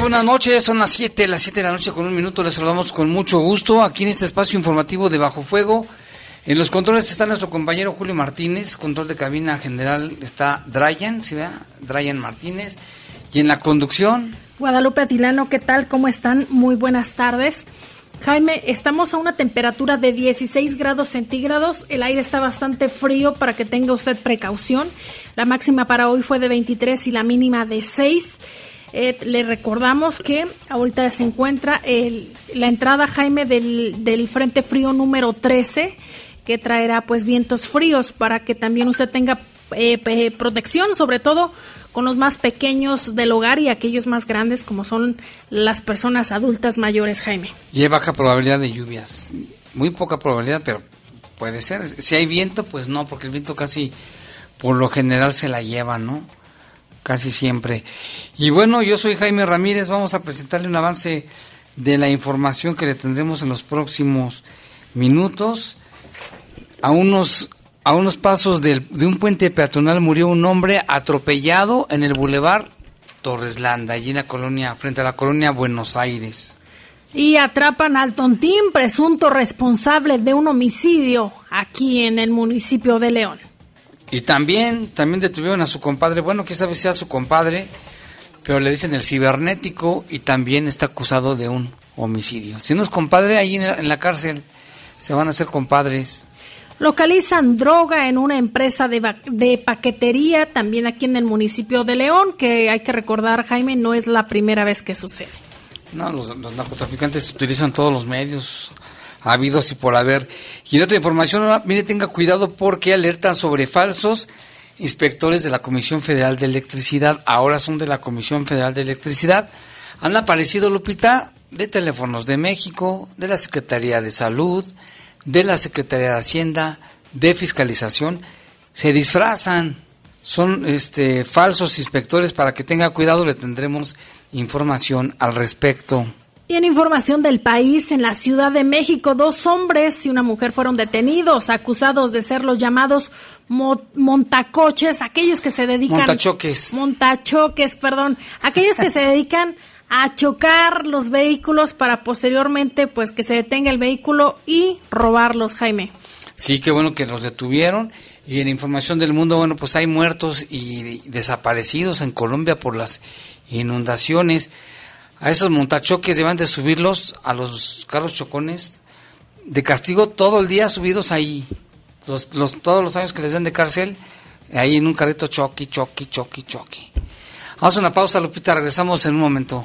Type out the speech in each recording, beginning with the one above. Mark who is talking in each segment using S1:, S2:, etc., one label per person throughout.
S1: Buenas noches, son las 7, las 7 de la noche con un minuto, les saludamos con mucho gusto aquí en este espacio informativo de Bajo Fuego. En los controles está nuestro compañero Julio Martínez, control de cabina general está Dryan, ¿sí vea? Dryan Martínez. Y en la conducción...
S2: Guadalupe Atilano, ¿qué tal? ¿Cómo están? Muy buenas tardes. Jaime, estamos a una temperatura de 16 grados centígrados, el aire está bastante frío para que tenga usted precaución. La máxima para hoy fue de 23 y la mínima de 6. Eh, le recordamos que ahorita se encuentra el, la entrada, Jaime, del, Frente Frío número 13, que traerá pues vientos fríos para que también usted tenga eh, protección, sobre todo con los más pequeños del hogar y aquellos más grandes como son las personas adultas mayores, Jaime.
S1: Y hay baja probabilidad de lluvias, muy poca probabilidad, pero puede ser. Si hay viento, pues no, porque el viento casi por lo general se la lleva, ¿no? Casi siempre. Y bueno, yo soy Jaime Ramírez, vamos a presentarle un avance de la información que le tendremos en los próximos minutos. A unos, a unos pasos de, un puente peatonal murió un hombre atropellado en el bulevar Torreslanda, allí en la colonia, frente a la colonia Buenos Aires.
S2: Y atrapan al tontín, presunto responsable de un homicidio aquí en el municipio de León.
S1: Y también, también detuvieron a su compadre, bueno, que esta vez sea su compadre, pero le dicen el cibernético y también está acusado de un homicidio. Si no es compadre, ahí en la, cárcel se van a hacer compadres.
S2: Localizan droga en una empresa de, de, paquetería, también aquí en el municipio de León, que hay que recordar, Jaime, no es la primera vez que sucede.
S1: No, los, los narcotraficantes utilizan todos los medios habidos y por haber. Y en otra información, mire, tenga cuidado porque alertan sobre falsos inspectores de la Comisión Federal de Electricidad. Ahora son de la Comisión Federal de Electricidad. Han aparecido, Lupita, de Teléfonos de México, de la Secretaría de Salud, de la Secretaría de Hacienda, de Fiscalización. Se disfrazan, son este, falsos inspectores. Para que tenga cuidado, le tendremos información al respecto.
S2: Y en información del país, en la Ciudad de México, dos hombres y una mujer fueron detenidos, acusados de ser los llamados montacoches, aquellos que se dedican...
S1: Montachoques.
S2: Montachoques, perdón. Aquellos que se dedican a chocar los vehículos para posteriormente, pues, que se detenga el vehículo y robarlos, Jaime.
S1: Sí, qué bueno que los detuvieron. Y en información del mundo, bueno, pues hay muertos y desaparecidos en Colombia por las inundaciones a esos montachoques deben de subirlos a los carros chocones de castigo todo el día subidos ahí. Los, todos los años que les den de cárcel, ahí en un carrito choqui, choqui, choqui, choqui. Vamos a una pausa, Lupita, regresamos en un momento.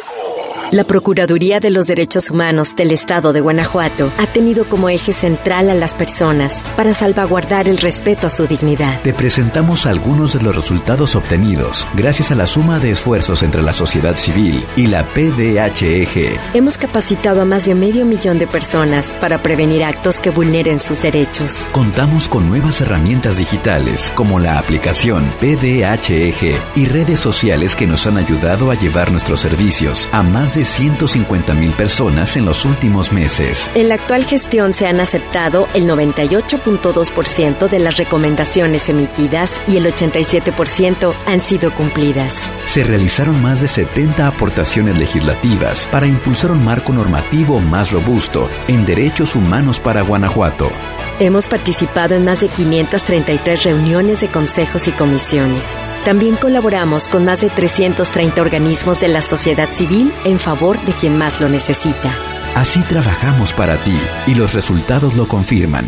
S3: La Procuraduría de los Derechos Humanos del Estado de Guanajuato ha tenido como eje central a las personas para salvaguardar el respeto a su dignidad.
S4: Te presentamos algunos de los resultados obtenidos gracias a la suma de esfuerzos entre la sociedad civil y la PDHEG.
S3: Hemos capacitado a más de medio millón de personas para prevenir actos que vulneren sus derechos.
S4: Contamos con nuevas herramientas digitales como la aplicación PDHEG y redes sociales que nos han ayudado a llevar nuestros servicios a más de 150 mil personas en los últimos meses.
S3: En la actual gestión se han aceptado el 98.2% de las recomendaciones emitidas y el 87% han sido cumplidas.
S4: Se realizaron más de 70 aportaciones legislativas para impulsar un marco normativo más robusto en derechos humanos para Guanajuato.
S3: Hemos participado en más de 533 reuniones de consejos y comisiones. También colaboramos con más de 330 organismos de la sociedad civil en favor de quien más lo necesita.
S4: Así trabajamos para ti y los resultados lo confirman.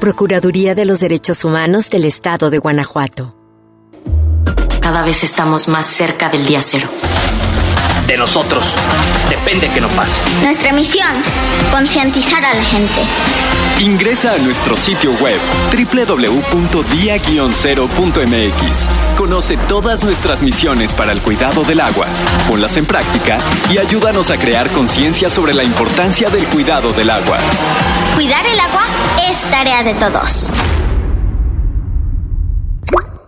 S3: Procuraduría de los Derechos Humanos del Estado de Guanajuato.
S5: Cada vez estamos más cerca del día cero.
S6: De nosotros depende que no pase.
S7: Nuestra misión, concientizar a la gente.
S8: Ingresa a nuestro sitio web www.dia-0.mx. Conoce todas nuestras misiones para el cuidado del agua, ponlas en práctica y ayúdanos a crear conciencia sobre la importancia del cuidado del agua.
S7: Cuidar el agua es tarea de todos.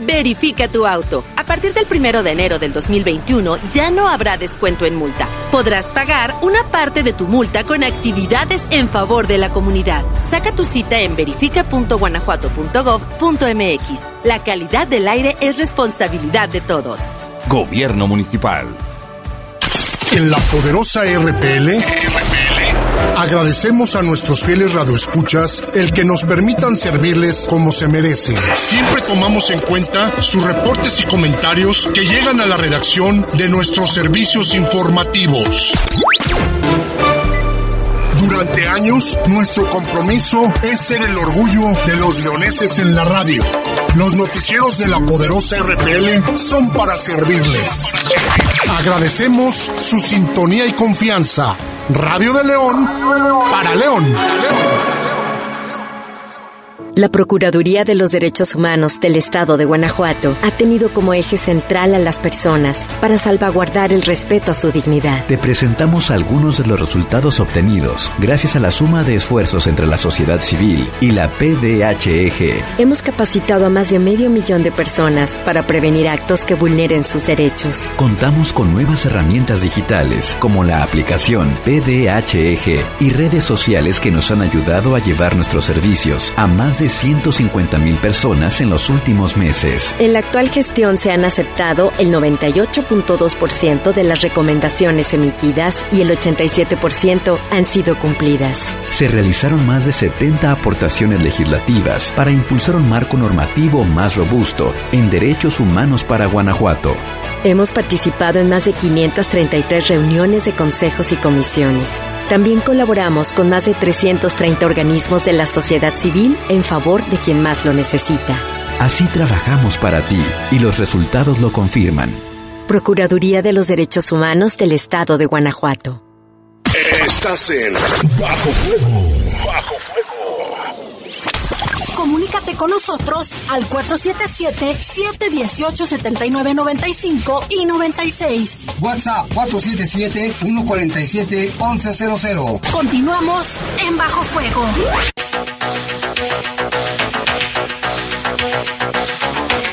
S9: Verifica tu auto. A partir del primero de enero del 2021 ya no habrá descuento en multa. Podrás pagar una parte de tu multa con actividades en favor de la comunidad. Saca tu cita en verifica.guanajuato.gov.mx. La calidad del aire es responsabilidad de todos.
S10: Gobierno Municipal.
S11: En la poderosa RPL. Agradecemos a nuestros fieles radioescuchas el que nos permitan servirles como se merecen. Siempre tomamos en cuenta sus reportes y comentarios que llegan a la redacción de nuestros servicios informativos. Durante años, nuestro compromiso es ser el orgullo de los leoneses en la radio. Los noticieros de la poderosa RPL son para servirles. Agradecemos su sintonía y confianza. Radio de León para León.
S3: La Procuraduría de los Derechos Humanos del Estado de Guanajuato ha tenido como eje central a las personas para salvaguardar el respeto a su dignidad.
S4: Te presentamos algunos de los resultados obtenidos gracias a la suma de esfuerzos entre la sociedad civil y la PDHEG.
S3: Hemos capacitado a más de medio millón de personas para prevenir actos que vulneren sus derechos.
S4: Contamos con nuevas herramientas digitales como la aplicación PDHEG y redes sociales que nos han ayudado a llevar nuestros servicios a más de 150 mil personas en los últimos meses.
S3: En la actual gestión se han aceptado el 98.2% de las recomendaciones emitidas y el 87% han sido cumplidas.
S4: Se realizaron más de 70 aportaciones legislativas para impulsar un marco normativo más robusto en derechos humanos para Guanajuato.
S3: Hemos participado en más de 533 reuniones de consejos y comisiones. También colaboramos con más de 330 organismos de la sociedad civil en favor de quien más lo necesita.
S4: Así trabajamos para ti y los resultados lo confirman.
S3: Procuraduría de los Derechos Humanos del Estado de Guanajuato.
S11: Estás en Bajo Fuego.
S12: Comunícate con nosotros al 477-718-7995 y 96.
S1: WhatsApp 477-147-1100.
S12: Continuamos en Bajo Fuego.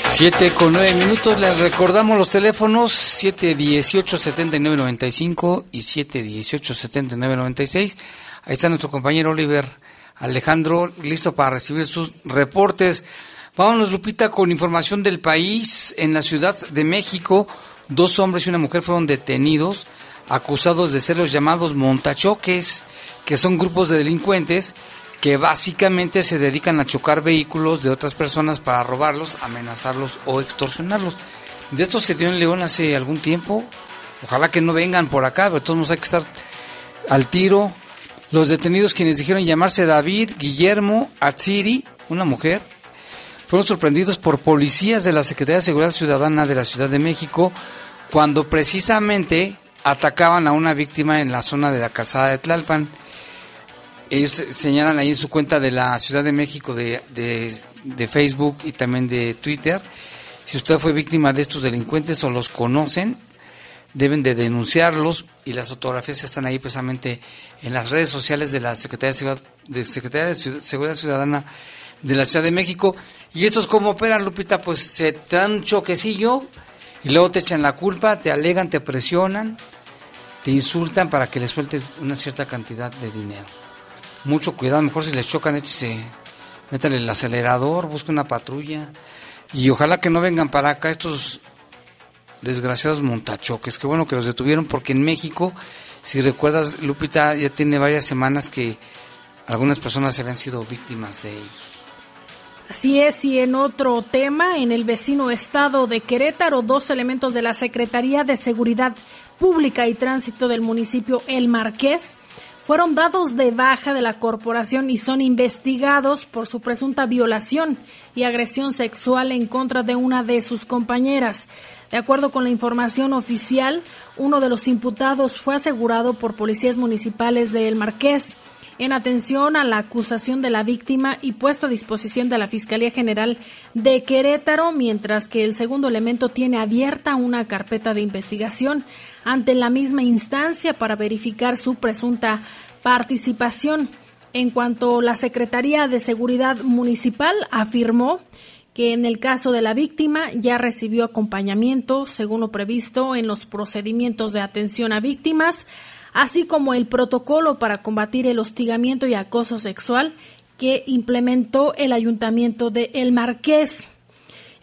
S1: Siete con nueve minutos, les recordamos los teléfonos 718-7995 y 718-7996. Ahí está nuestro compañero Oliver Alejandro, listo para recibir sus reportes. Vámonos, Lupita, con información del país. En la Ciudad de México, dos hombres y una mujer fueron detenidos acusados de ser los llamados montachoques, que son grupos de delincuentes que básicamente se dedican a chocar vehículos de otras personas para robarlos, amenazarlos o extorsionarlos. De esto se dio en León hace algún tiempo. Ojalá que no vengan por acá, pero todos nos hay que estar al tiro. Los detenidos quienes dijeron llamarse David, Guillermo, Atsiri, una mujer, fueron sorprendidos por policías de la Secretaría de Seguridad Ciudadana de la Ciudad de México cuando precisamente atacaban a una víctima en la zona de la calzada de Tlalpan. Ellos señalan ahí en su cuenta de la Ciudad de México de, de, Facebook y también de Twitter, si usted fue víctima de estos delincuentes o los conocen, deben de denunciarlos y las fotografías están ahí precisamente en las redes sociales de la Secretaría de Secretaría de Seguridad Ciudadana de la Ciudad de México. Y estos cómo operan, Lupita, pues se te dan un choquecillo y luego te echan la culpa, te alegan, te presionan, te insultan para que les sueltes una cierta cantidad de dinero mucho cuidado, mejor si les chocan, échese, métale el acelerador, busque una patrulla y ojalá que no vengan para acá estos desgraciados montachoques, que bueno que los detuvieron porque en México, si recuerdas, Lupita ya tiene varias semanas que algunas personas habían sido víctimas de ellos.
S2: Así es, y en otro tema, en el vecino estado de Querétaro, dos elementos de la Secretaría de Seguridad Pública y Tránsito del municipio El Marqués fueron dados de baja de la corporación y son investigados por su presunta violación y agresión sexual en contra de una de sus compañeras. De acuerdo con la información oficial, uno de los imputados fue asegurado por policías municipales de El Marqués en atención a la acusación de la víctima y puesto a disposición de la Fiscalía General de Querétaro, mientras que el segundo elemento tiene abierta una carpeta de investigación ante la misma instancia para verificar su presunta participación. En cuanto la Secretaría de Seguridad Municipal afirmó que en el caso de la víctima ya recibió acompañamiento según lo previsto en los procedimientos de atención a víctimas, así como el protocolo para combatir el hostigamiento y acoso sexual que implementó el Ayuntamiento de El Marqués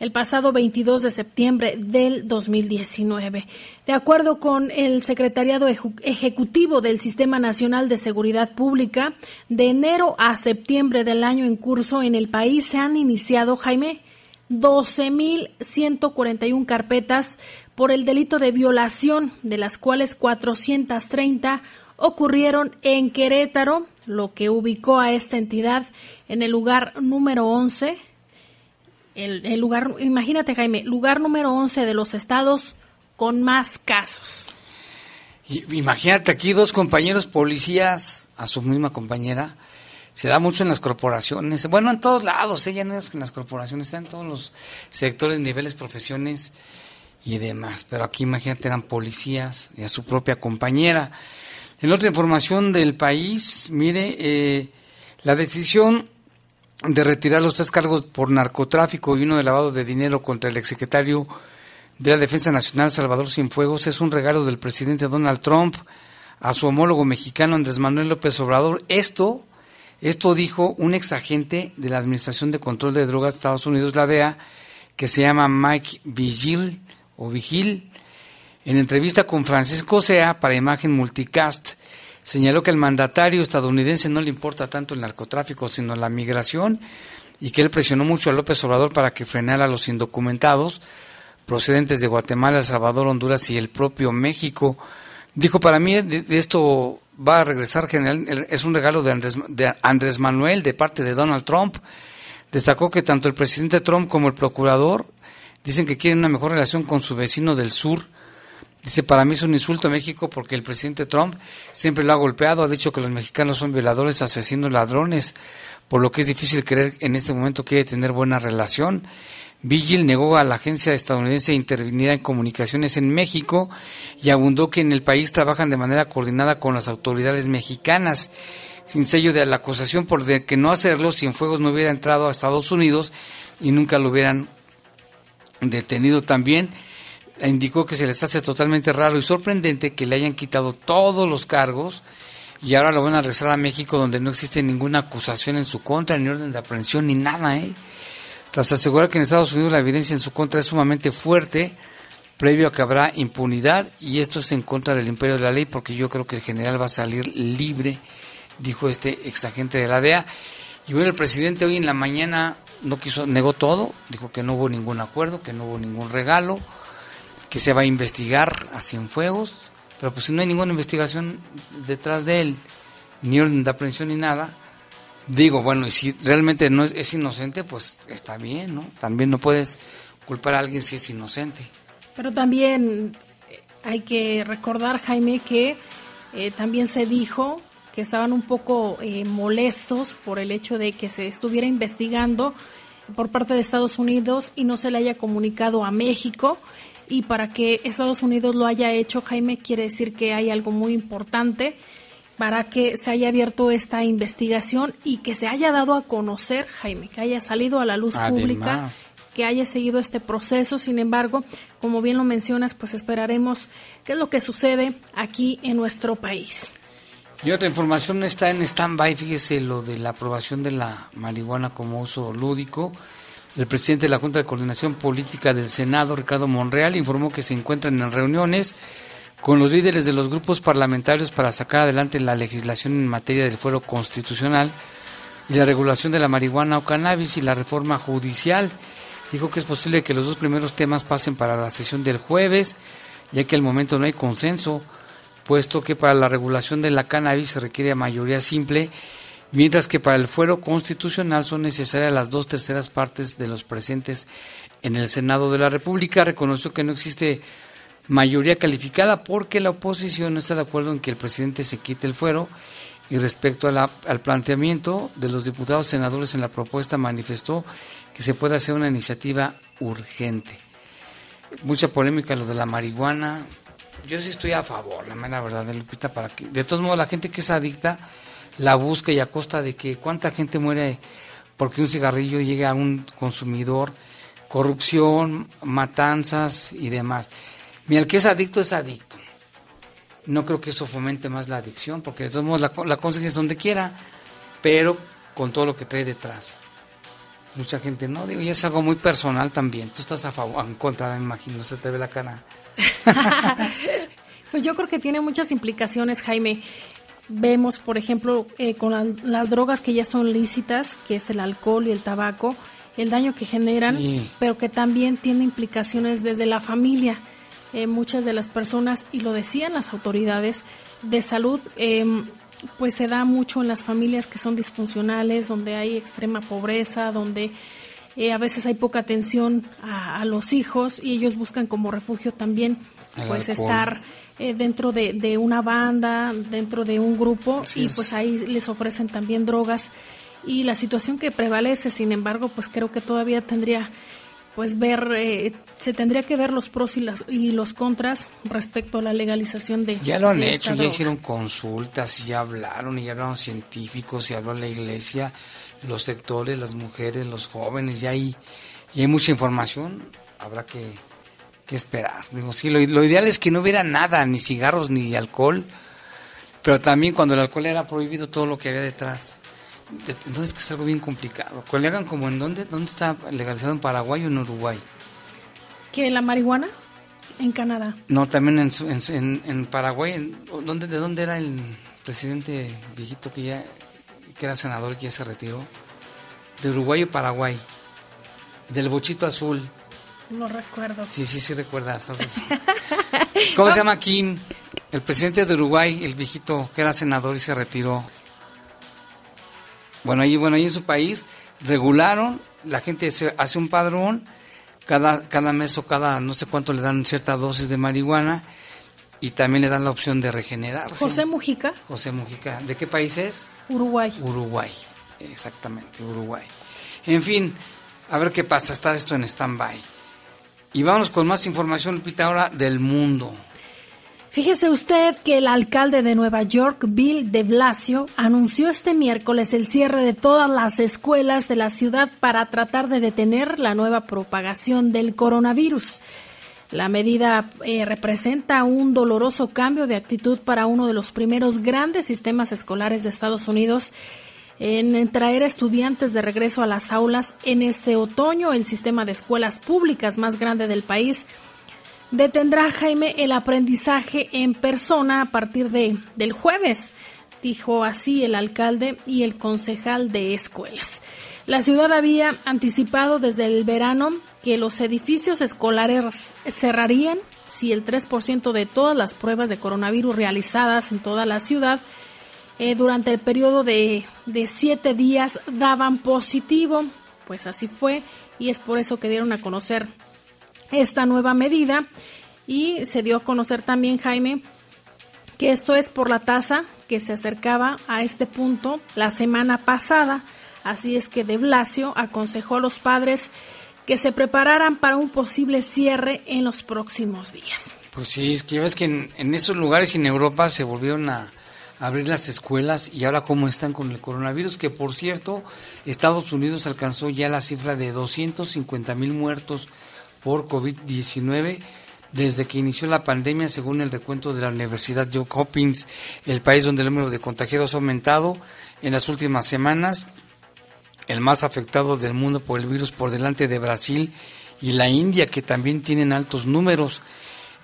S2: el pasado 22 de septiembre del 2019. De acuerdo con el Secretariado Ejecutivo del Sistema Nacional de Seguridad Pública, de enero a septiembre del año en curso en el país se han iniciado, Jaime, 12.141 carpetas por el delito de violación, de las cuales 430 ocurrieron en Querétaro, lo que ubicó a esta entidad en el lugar número 11 el, lugar, imagínate Jaime, lugar número 11 de los estados con más casos.
S1: Imagínate aquí dos compañeros policías a su misma compañera. Se da mucho en las corporaciones, bueno, en todos lados, ella ¿eh? no es en las corporaciones, está en todos los sectores, niveles, profesiones y demás. Pero aquí imagínate eran policías y a su propia compañera. En otra información del país, mire, eh, la decisión de retirar los tres cargos por narcotráfico y uno de lavado de dinero contra el exsecretario de la Defensa Nacional, Salvador Cienfuegos, es un regalo del presidente Donald Trump a su homólogo mexicano Andrés Manuel López Obrador. Esto, esto dijo un exagente de la Administración de Control de Drogas de Estados Unidos, la DEA, que se llama Mike Vigil o Vigil, en entrevista con Francisco Sea para Imagen Multicast señaló que al mandatario estadounidense no le importa tanto el narcotráfico, sino la migración, y que él presionó mucho a López Obrador para que frenara a los indocumentados procedentes de Guatemala, El Salvador, Honduras y el propio México. Dijo, para mí de, esto va a regresar general, es un regalo de Andrés, de Andrés Manuel de parte de Donald Trump. Destacó que tanto el presidente Trump como el procurador dicen que quieren una mejor relación con su vecino del sur, Dice, para mí es un insulto a México porque el presidente Trump siempre lo ha golpeado, ha dicho que los mexicanos son violadores, asesinos, ladrones, por lo que es difícil creer en este momento quiere tener buena relación. Vigil negó a la agencia estadounidense intervenir en comunicaciones en México y abundó que en el país trabajan de manera coordinada con las autoridades mexicanas, sin sello de la acusación por de que no hacerlo, Cienfuegos no hubiera entrado a Estados Unidos y nunca lo hubieran detenido también indicó que se les hace totalmente raro y sorprendente que le hayan quitado todos los cargos y ahora lo van a regresar a México donde no existe ninguna acusación en su contra, ni orden de aprehensión, ni nada, ¿eh? Tras asegurar que en Estados Unidos la evidencia en su contra es sumamente fuerte, previo a que habrá impunidad y esto es en contra del imperio de la ley porque yo creo que el general va a salir libre, dijo este exagente de la DEA. Y bueno, el presidente hoy en la mañana no quiso, negó todo, dijo que no hubo ningún acuerdo, que no hubo ningún regalo, que se va a investigar a Cienfuegos, pero pues si no hay ninguna investigación detrás de él, ni orden de aprehensión ni nada, digo, bueno, y si realmente no es, inocente, pues está bien, ¿no? También no puedes culpar a alguien si es inocente.
S2: Pero también eh, hay que recordar, Jaime, que eh, también se dijo que estaban un poco eh, molestos por el hecho de que se estuviera investigando por parte de Estados Unidos y no se le haya comunicado a México. Y para que Estados Unidos lo haya hecho, Jaime, quiere decir que hay algo muy importante para que se haya abierto esta investigación y que se haya dado a conocer, Jaime, que haya salido a la luz pública que haya seguido este proceso. Sin embargo, como bien lo mencionas, pues esperaremos qué es lo que sucede aquí en nuestro país.
S1: Y otra información está en stand-by, fíjese lo de la aprobación de la marihuana como uso lúdico. El presidente de la Junta de Coordinación Política del Senado, Ricardo Monreal, informó que se encuentran en reuniones con los líderes de los grupos parlamentarios para sacar adelante la legislación en materia del fuero constitucional y la regulación de la marihuana o cannabis y la reforma judicial. Dijo que es posible que los dos primeros temas pasen para la sesión del jueves, ya que al momento no hay consenso, puesto que para la regulación de la cannabis se requiere mayoría simple, mientras que para el fuero constitucional son necesarias las dos terceras partes de los presentes en el Senado de la República. Reconoció que no existe mayoría calificada porque la oposición no está de acuerdo en que el presidente se quite el fuero y respecto al planteamiento de los diputados senadores en la propuesta manifestó que se pueda hacer una iniciativa urgente. Mucha polémica lo de la marihuana. Yo sí estoy a favor, la mera verdad, de Lupita, para que, de todos modos, la gente que es adicta la busca y a costa de que cuánta gente muere porque un cigarrillo llegue a un consumidor, corrupción, matanzas y demás. Mira, el que es adicto es adicto. No creo que eso fomente más la adicción, porque de todos modos la, la consigues donde quiera, pero con todo lo que trae detrás mucha gente no, digo, y es algo muy personal también. Tú estás a favor, en contra, me imagino, se te ve la cara.
S2: pues yo creo que tiene muchas implicaciones, Jaime. Vemos, por ejemplo, eh, con las drogas que ya son lícitas, que es el alcohol y el tabaco, el daño que generan, pero que también tiene implicaciones desde la familia. Eh, muchas de las personas, y lo decían las autoridades de salud, eh, pues se da mucho en las familias que son disfuncionales, donde hay extrema pobreza, donde eh, a veces hay poca atención a, los hijos y ellos buscan como refugio también pues estar eh, dentro de, una banda, dentro de un grupo y pues ahí les ofrecen también drogas. Y la situación que prevalece, sin embargo, pues creo que todavía tendría pues ver, eh, se tendría que ver los pros y, las, y los contras respecto a la legalización de...
S1: Ya lo han hecho, ya hicieron consultas, ya hablaron, y ya hablaron científicos, y habló la iglesia, los sectores, las mujeres, los jóvenes, ya hay, y hay mucha información, habrá que, que esperar. Digo, sí, lo, lo ideal es que no hubiera nada, ni cigarros, ni alcohol, pero también cuando el alcohol era prohibido todo lo que había detrás. Entonces que es algo bien complicado. Que le hagan como en dónde, dónde está legalizado en Paraguay o en Uruguay.
S2: ¿Que la marihuana? En Canadá.
S1: No, también en, en, en Paraguay. ¿dónde, ¿De dónde era el presidente viejito que ya que era senador que ya se retiró? ¿De Uruguay o Paraguay? Del bochito azul.
S2: No recuerdo.
S1: Sí, sí, sí recuerdas. ¿Cómo se llama Kim? El presidente de Uruguay, el viejito que era senador y se retiró. Bueno, ahí, bueno, ahí en su país regularon, la gente se hace un padrón, cada, cada mes o cada no sé cuánto le dan cierta dosis de marihuana y también le dan la opción de regenerar.
S2: José Mujica.
S1: José Mujica. ¿De qué país es?
S2: Uruguay.
S1: Uruguay, exactamente, Uruguay. En fin, a ver qué pasa, está esto en stand-by. Y vamos con más información, Lupita, ahora del mundo.
S2: Fíjese usted que el alcalde de Nueva York, Bill de Blasio, anunció este miércoles el cierre de todas las escuelas de la ciudad para tratar de detener la nueva propagación del coronavirus. La medida eh, representa un doloroso cambio de actitud para uno de los primeros grandes sistemas escolares de Estados Unidos en traer a estudiantes de regreso a las aulas en este otoño. El sistema de escuelas públicas más grande del país detendrá Jaime el aprendizaje en persona a partir de, del jueves, dijo así el alcalde y el concejal de escuelas. La ciudad había anticipado desde el verano que los edificios escolares cerrarían si el 3% de todas las pruebas de coronavirus realizadas en toda la ciudad eh, durante el periodo de, de siete días daban positivo. Pues así fue y es por eso que dieron a conocer esta nueva medida y se dio a conocer también, Jaime, que esto es por la tasa que se acercaba a este punto la semana pasada. Así es que de Blasio aconsejó a los padres que se prepararan para un posible cierre en los próximos días.
S1: Pues sí, es que ya ves que en, en esos lugares en Europa se volvieron a, abrir las escuelas y ahora cómo están con el coronavirus, que por cierto, Estados Unidos alcanzó ya la cifra de 250 mil muertos por COVID-19 desde que inició la pandemia, según el recuento de la Universidad Johns Hopkins, el país donde el número de contagiados ha aumentado en las últimas semanas, el más afectado del mundo por el virus por delante de Brasil y la India, que también tienen altos números.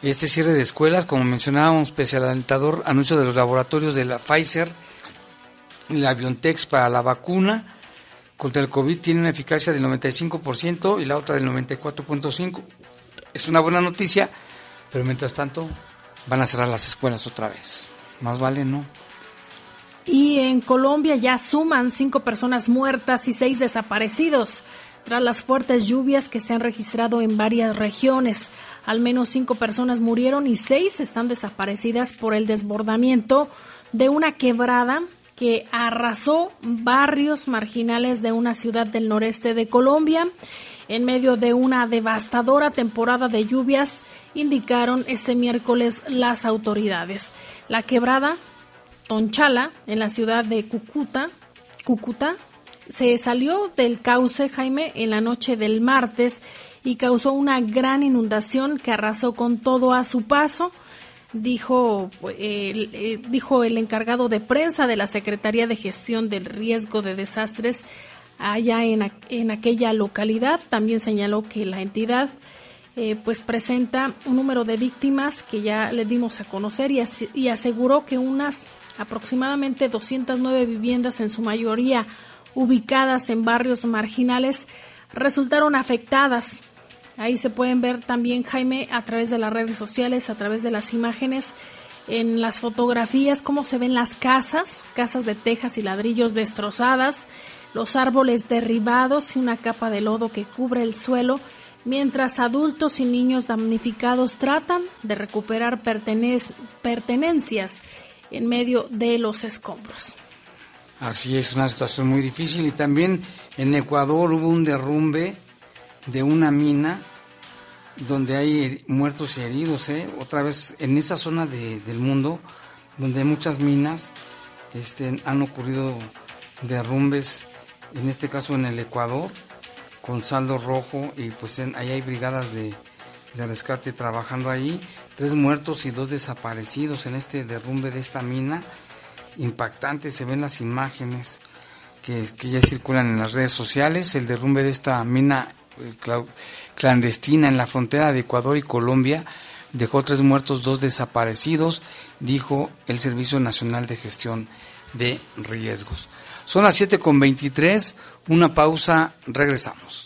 S1: Este cierre de escuelas, como mencionábamos, pese al alentador anuncio de los laboratorios de la Pfizer y la BioNTech para la vacuna contra el COVID, tiene una eficacia del 95% y la otra del 94.5%. Es una buena noticia, pero mientras tanto van a cerrar las escuelas otra vez. Más vale, ¿no?
S2: Y en Colombia ya suman cinco personas muertas y seis desaparecidos tras las fuertes lluvias que se han registrado en varias regiones. Al menos cinco personas murieron y seis están desaparecidas por el desbordamiento de una quebrada que arrasó barrios marginales de una ciudad del noreste de Colombia en medio de una devastadora temporada de lluvias, indicaron este miércoles las autoridades. La quebrada Tonchala, en la ciudad de Cúcuta, Cúcuta, se salió del cauce Jaime en la noche del martes y causó una gran inundación que arrasó con todo a su paso, dijo, eh, dijo el encargado de prensa de la Secretaría de Gestión del Riesgo de Desastres allá en, en aquella localidad. También señaló que la entidad eh, pues presenta un número de víctimas que ya le dimos a conocer y, y aseguró que unas aproximadamente 209 viviendas, en su mayoría ubicadas en barrios marginales, resultaron afectadas Ahí se pueden ver también, Jaime, a través de las redes sociales, a través de las imágenes, en las fotografías, cómo se ven las casas, casas de tejas y ladrillos destrozadas, los árboles derribados y una capa de lodo que cubre el suelo, mientras adultos y niños damnificados tratan de recuperar pertenencias en medio de los escombros.
S1: Así es, una situación muy difícil y también en Ecuador hubo un derrumbe de una mina donde hay muertos y heridos, ¿eh? otra vez en esa zona de, del mundo donde hay muchas minas, este, han ocurrido derrumbes, en este caso en el Ecuador, con saldo rojo y pues ahí hay brigadas de, de rescate trabajando ahí, tres muertos y dos desaparecidos en este derrumbe de esta mina, impactante, se ven las imágenes que, que ya circulan en las redes sociales, el derrumbe de esta mina clandestina en la frontera de Ecuador y Colombia dejó tres muertos, dos desaparecidos, dijo el Servicio Nacional de Gestión de Riesgos. Son las 7 con 23, una pausa, regresamos.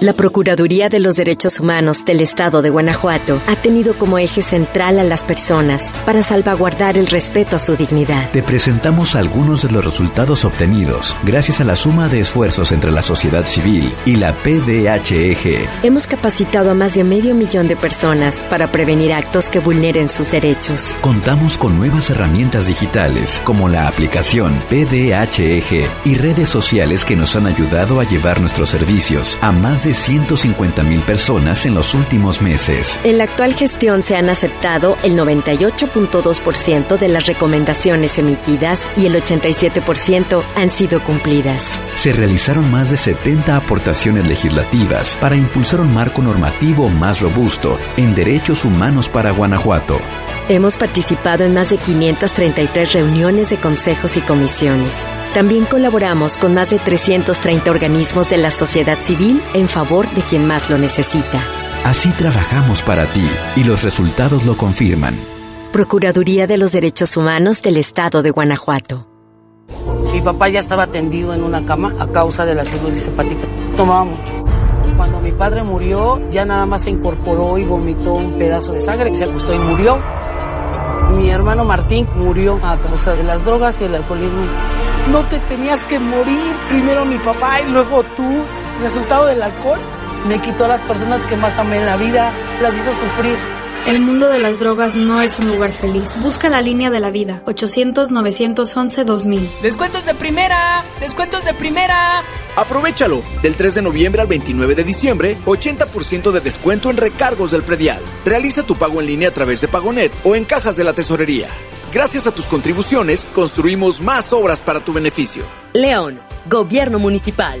S3: La Procuraduría de los Derechos Humanos del Estado de Guanajuato ha tenido como eje central a las personas para salvaguardar el respeto a su dignidad.
S4: Te presentamos algunos de los resultados obtenidos gracias a la suma de esfuerzos entre la sociedad civil y la PDHEG.
S3: Hemos capacitado a más de medio millón de personas para prevenir actos que vulneren sus derechos.
S4: Contamos con nuevas herramientas digitales como la aplicación PDHEG y redes sociales que nos han ayudado a llevar nuestros servicios a más más de 150 mil personas en los últimos meses.
S3: En la actual gestión se han aceptado el 98.2% de las recomendaciones emitidas y el 87% han sido cumplidas.
S4: Se realizaron más de 70 aportaciones legislativas para impulsar un marco normativo más robusto en derechos humanos para Guanajuato.
S3: Hemos participado en más de 533 reuniones de consejos y comisiones. También colaboramos con más de 330 organismos de la sociedad civil en favor de quien más lo necesita.
S4: Así trabajamos para ti y los resultados lo confirman.
S3: Procuraduría de los Derechos Humanos del Estado de Guanajuato.
S13: Mi papá ya estaba tendido en una cama a causa de la cirugía hepática. Tomaba mucho. Cuando mi padre murió, ya nada más se incorporó y vomitó un pedazo de sangre, se acostó y murió. Mi hermano Martín murió a causa de las drogas y el alcoholismo. No te tenías que morir, primero mi papá y luego tú. Resultado del alcohol me quitó a las personas que más amé en la vida, las hizo sufrir.
S14: El mundo de las drogas no es un lugar feliz. Busca la línea de la vida. 800-911-2000.
S15: Descuentos de primera. Descuentos de primera.
S16: Aprovechalo. Del 3 de noviembre al 29 de diciembre, 80% de descuento en recargos del predial. Realiza tu pago en línea a través de Pagonet o en cajas de la tesorería. Gracias a tus contribuciones, construimos más obras para tu beneficio.
S17: León, Gobierno Municipal.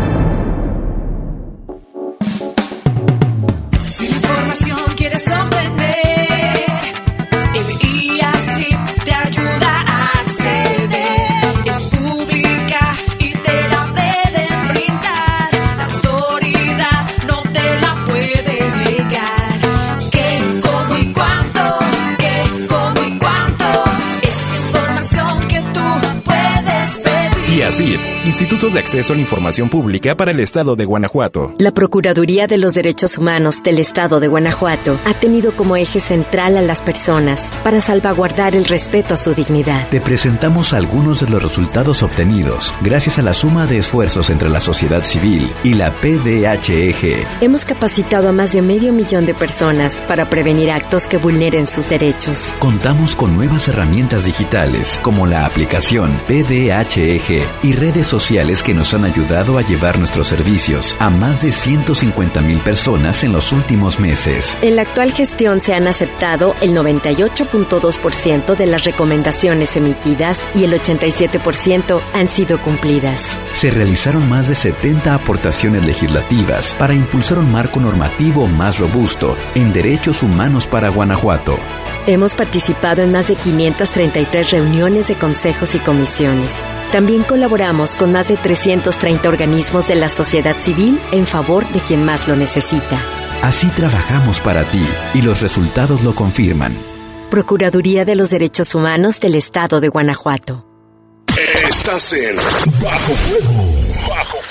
S18: Instituto de Acceso a la Información Pública para el Estado de Guanajuato.
S3: La Procuraduría de los Derechos Humanos del Estado de Guanajuato ha tenido como eje central a las personas para salvaguardar el respeto a su dignidad.
S4: Te presentamos algunos de los resultados obtenidos gracias a la suma de esfuerzos entre la sociedad civil y la PDHEG.
S3: Hemos capacitado a más de medio millón de personas para prevenir actos que vulneren sus derechos.
S4: Contamos con nuevas herramientas digitales como la aplicación PDHEG y redes sociales que nos han ayudado a llevar nuestros servicios a más de 150 mil personas en los últimos meses.
S3: En la actual gestión se han aceptado el 98.2% de las recomendaciones emitidas y el 87% han sido cumplidas.
S4: Se realizaron más de 70 aportaciones legislativas para impulsar un marco normativo más robusto en derechos humanos para Guanajuato.
S3: Hemos participado en más de 533 reuniones de consejos y comisiones. También colaboramos con más de 330 organismos de la sociedad civil en favor de quien más lo necesita.
S4: Así trabajamos para ti y los resultados lo confirman.
S3: Procuraduría de los Derechos Humanos del Estado de Guanajuato.
S11: Estás en Bajo Fuego. Bajo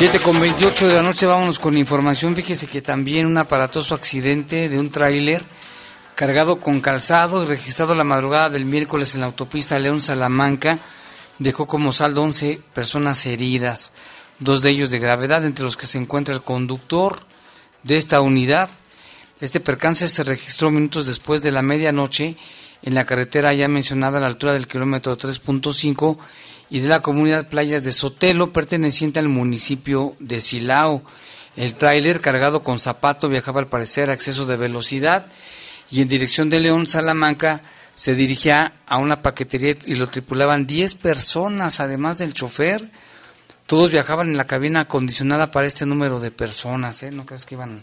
S1: 7 con 28 de la noche, vámonos con información. Fíjese que también un aparatoso accidente de un tráiler cargado con calzado registrado la madrugada del miércoles en la autopista León Salamanca dejó como saldo 11 personas heridas, dos de ellos de gravedad, entre los que se encuentra el conductor de esta unidad. Este percance se registró minutos después de la medianoche en la carretera ya mencionada a la altura del kilómetro 3.5 y de la comunidad Playas de Sotelo, perteneciente al municipio de Silao. El tráiler cargado con zapato viajaba al parecer a exceso de velocidad y en dirección de León Salamanca se dirigía a una paquetería y lo tripulaban 10 personas, además del chofer. Todos viajaban en la cabina acondicionada para este número de personas, ¿eh? No crees que iban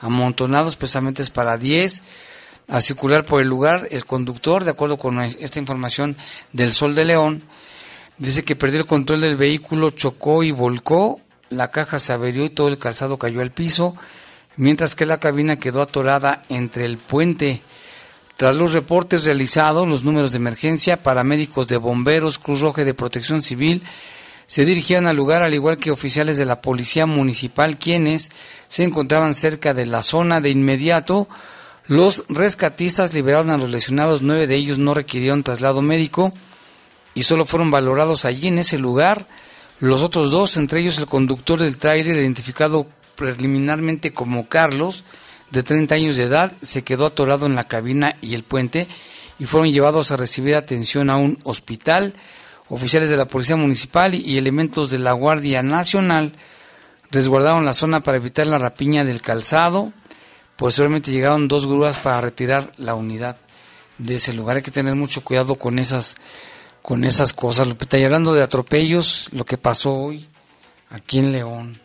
S1: amontonados, precisamente es para 10. Al circular por el lugar, el conductor, de acuerdo con esta información del Sol de León, dice que perdió el control del vehículo, chocó y volcó, la caja se averió y todo el calzado cayó al piso, mientras que la cabina quedó atorada entre el puente. Tras los reportes realizados, los números de emergencia, paramédicos de bomberos, Cruz Roja de Protección Civil se dirigían al lugar al igual que oficiales de la Policía Municipal quienes se encontraban cerca de la zona de inmediato. Los rescatistas liberaron a los lesionados, nueve de ellos no requirieron traslado médico y solo fueron valorados allí en ese lugar. Los otros dos, entre ellos el conductor del tráiler identificado preliminarmente como Carlos, de 30 años de edad, se quedó atorado en la cabina y el puente y fueron llevados a recibir atención a un hospital. Oficiales de la Policía Municipal y elementos de la Guardia Nacional resguardaron la zona para evitar la rapiña del calzado. Posteriormente llegaron dos grúas para retirar la unidad de ese lugar. Hay que tener mucho cuidado con esas, con esas cosas. Y hablando de atropellos, lo que pasó hoy aquí en León.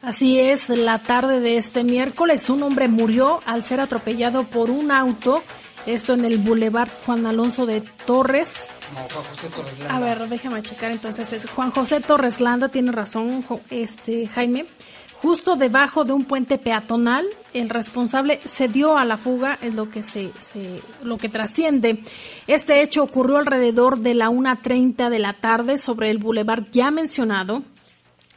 S2: Así es, la tarde de este miércoles un hombre murió al ser atropellado por un auto, esto en el Boulevard Juan Alonso de Torres.
S1: No, Juan José Torres
S2: Landa. A ver, déjame checar entonces, es Juan José Torres Landa, tiene razón este Jaime. Justo debajo de un puente peatonal, el responsable se dio a la fuga, es lo que se, lo que trasciende. Este hecho ocurrió alrededor de la 1.30 de la tarde sobre el bulevar ya mencionado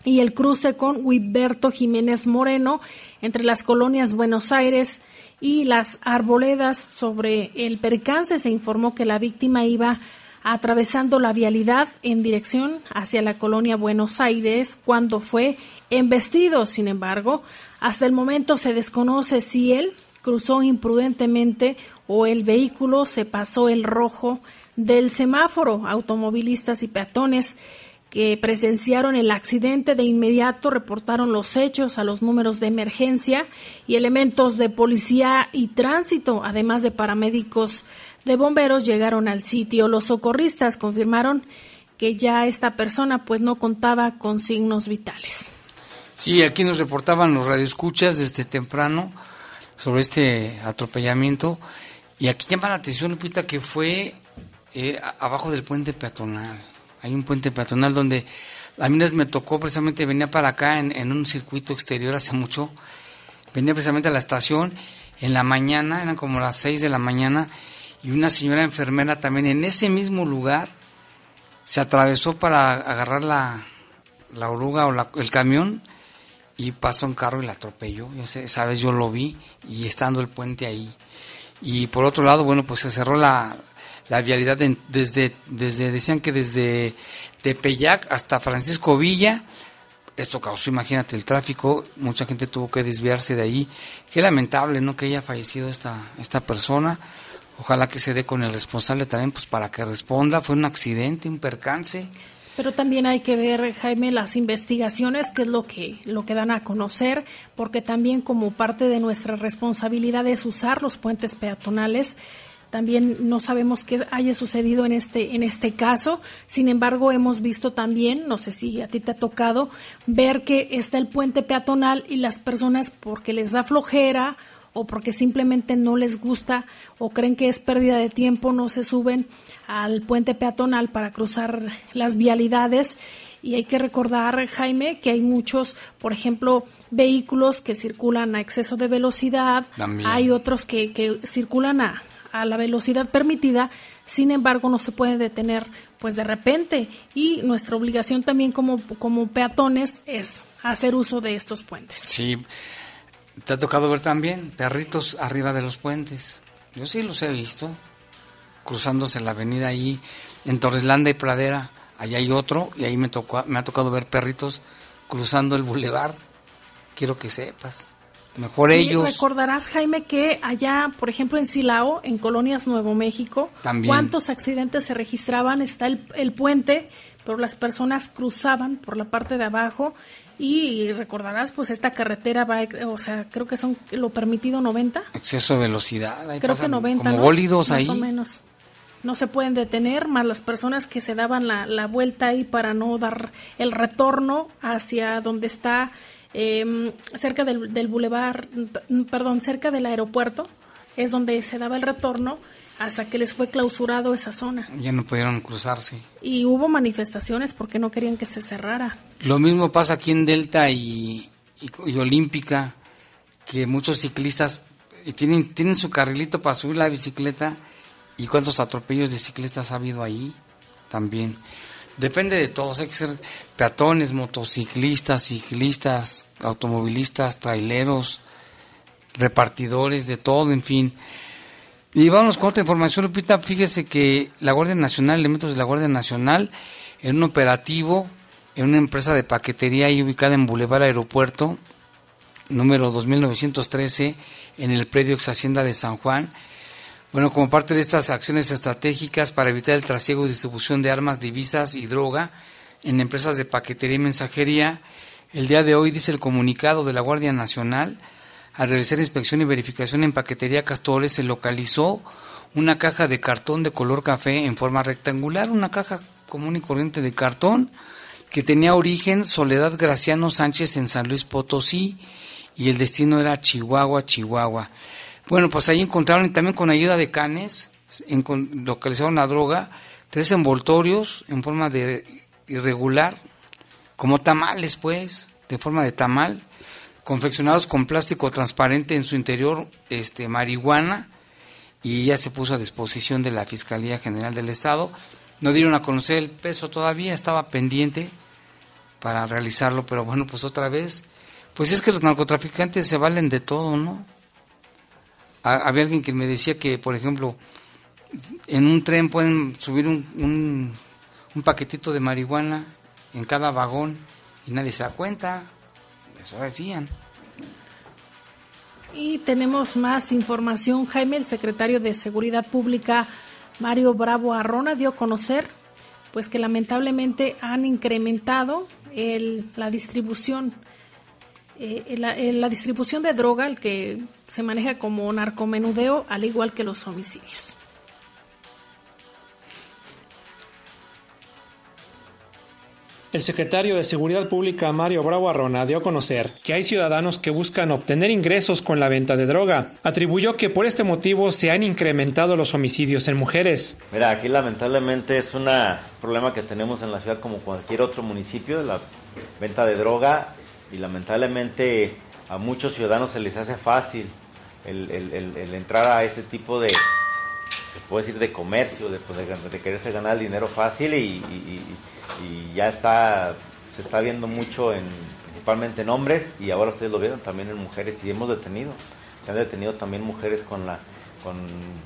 S2: y el cruce con Huiberto Jiménez Moreno entre las colonias Buenos Aires y las Arboledas. Sobre el percance se informó que la víctima iba atravesando la vialidad en dirección hacia la colonia Buenos Aires cuando fue embestido. Sin embargo, hasta el momento se desconoce si él cruzó imprudentemente o el vehículo se pasó el rojo del semáforo. Automovilistas y peatones que presenciaron el accidente de inmediato reportaron los hechos a los números de emergencia y elementos de policía y tránsito, además de paramédicos de bomberos llegaron al sitio. Los socorristas confirmaron que ya esta persona pues no contaba con signos vitales.
S1: Sí, aquí nos reportaban los radioescuchas desde temprano sobre este atropellamiento y aquí llama la atención Lupita que fue eh, abajo del puente peatonal hay un puente peatonal donde a mí me tocó precisamente, venía para acá en, un circuito exterior hace mucho, venía precisamente a la estación en la mañana, eran como las 6 de la mañana, y una señora enfermera también en ese mismo lugar se atravesó para agarrar la, la oruga o el camión y pasó un carro y la atropelló. Yo sé, sabes, yo lo vi y estando el puente ahí. Y por otro lado, bueno, pues se cerró la, la vialidad desde, desde, decían que desde Tepeyac hasta Francisco Villa, esto causó, imagínate, el tráfico, mucha gente tuvo que desviarse de ahí. Qué lamentable, ¿no? Que haya fallecido esta, esta persona. Ojalá que se dé con el responsable también, pues para que responda. Fue un accidente, un percance.
S2: Pero también hay que ver, Jaime, las investigaciones, que es lo que, lo que dan a conocer, porque también como parte de nuestra responsabilidad es usar los puentes peatonales también no sabemos qué haya sucedido en este, en este caso. Sin embargo, hemos visto también, no sé si a ti te ha tocado, ver que está el puente peatonal y las personas porque les da flojera o porque simplemente no les gusta o creen que es pérdida de tiempo, no se suben al puente peatonal para cruzar las vialidades. Y hay que recordar, Jaime, que hay muchos, por ejemplo, vehículos que circulan a exceso de velocidad, hay otros que, que circulan a, a la velocidad permitida, sin embargo no se puede detener pues de repente. Y nuestra obligación también como, como peatones es hacer uso de estos puentes.
S1: Sí, te ha tocado ver también perritos arriba de los puentes. Yo sí los he visto, cruzándose la avenida ahí en Torreslanda y Pradera, allá hay otro y ahí me, tocó, me ha tocado ver perritos cruzando el bulevar. Quiero que sepas. Mejor sí, ellos.
S2: Recordarás, Jaime, que allá, por ejemplo, en Silao, en Colonias Nuevo México, ¿cuántos accidentes se registraban? Está el, el, puente, pero las personas cruzaban por la parte de abajo Y recordarás, pues esta carretera va, o sea, creo que son lo permitido 90.
S1: Exceso de velocidad. Ahí
S2: creo que 90,
S1: como bólidos ahí.
S2: Más o menos. No se pueden detener, más las personas que se daban la, la vuelta ahí para no dar el retorno hacia donde está eh, cerca del, del bulevar, perdón, cerca del aeropuerto, es donde se daba el retorno hasta que les fue clausurado esa zona.
S1: Ya no pudieron cruzarse.
S2: Y hubo manifestaciones porque no querían que se cerrara.
S1: Lo mismo pasa aquí en Delta y, y, Olímpica, que muchos ciclistas tienen, tienen su carrilito para subir la bicicleta y cuántos atropellos de ciclistas ha habido ahí también. Depende de todos, hay que ser peatones, motociclistas, ciclistas, automovilistas, traileros, repartidores, de todo, en fin. Y vamos con otra información, Lupita. Fíjese que la Guardia Nacional, elementos de la Guardia Nacional, en un operativo en una empresa de paquetería ahí ubicada en Boulevard Aeropuerto, número 2913, en el predio ex Hacienda de San Juan, bueno, como parte de estas acciones estratégicas para evitar el trasiego y distribución de armas, divisas y droga en empresas de paquetería y mensajería, el día de hoy dice el comunicado de la Guardia Nacional, al realizar inspección y verificación en paquetería Castores se localizó una caja de cartón de color café en forma rectangular, una caja común y corriente de cartón que tenía origen Soledad Graciano Sánchez en San Luis Potosí y el destino era Chihuahua, Chihuahua. Bueno, pues ahí encontraron, y también con ayuda de canes, en, localizaron la droga, tres envoltorios en forma de irregular, como tamales, pues, de forma de tamal, confeccionados con plástico transparente en su interior, este, marihuana, y ya se puso a disposición de la Fiscalía General del Estado. No dieron a conocer el peso todavía, estaba pendiente para realizarlo, pero bueno, pues otra vez, pues es que los narcotraficantes se valen de todo, ¿no? había alguien que me decía que, por ejemplo, en un tren pueden subir un, un, paquetito de marihuana en cada vagón y nadie se da cuenta. Eso decían.
S2: Y tenemos más información. Jaime, el secretario de Seguridad Pública, Mario Bravo Arrona, dio a conocer pues que lamentablemente han incrementado el, la distribución eh, la, distribución de droga, el que se maneja como narcomenudeo, al igual que los homicidios.
S19: El secretario de Seguridad Pública Mario Bravo Arrona dio a conocer que hay ciudadanos que buscan obtener ingresos con la venta de droga. Atribuyó que por este motivo se han incrementado los homicidios en mujeres.
S20: Mira, aquí lamentablemente es un problema que tenemos en la ciudad como cualquier otro municipio, la venta de droga y lamentablemente a muchos ciudadanos se les hace fácil el, entrar a este tipo de, se puede decir, de comercio, de, pues, de, quererse ganar el dinero fácil y, ya está, se está viendo mucho en, principalmente en hombres y ahora ustedes lo vieron también en mujeres y hemos detenido, se han detenido también mujeres con la con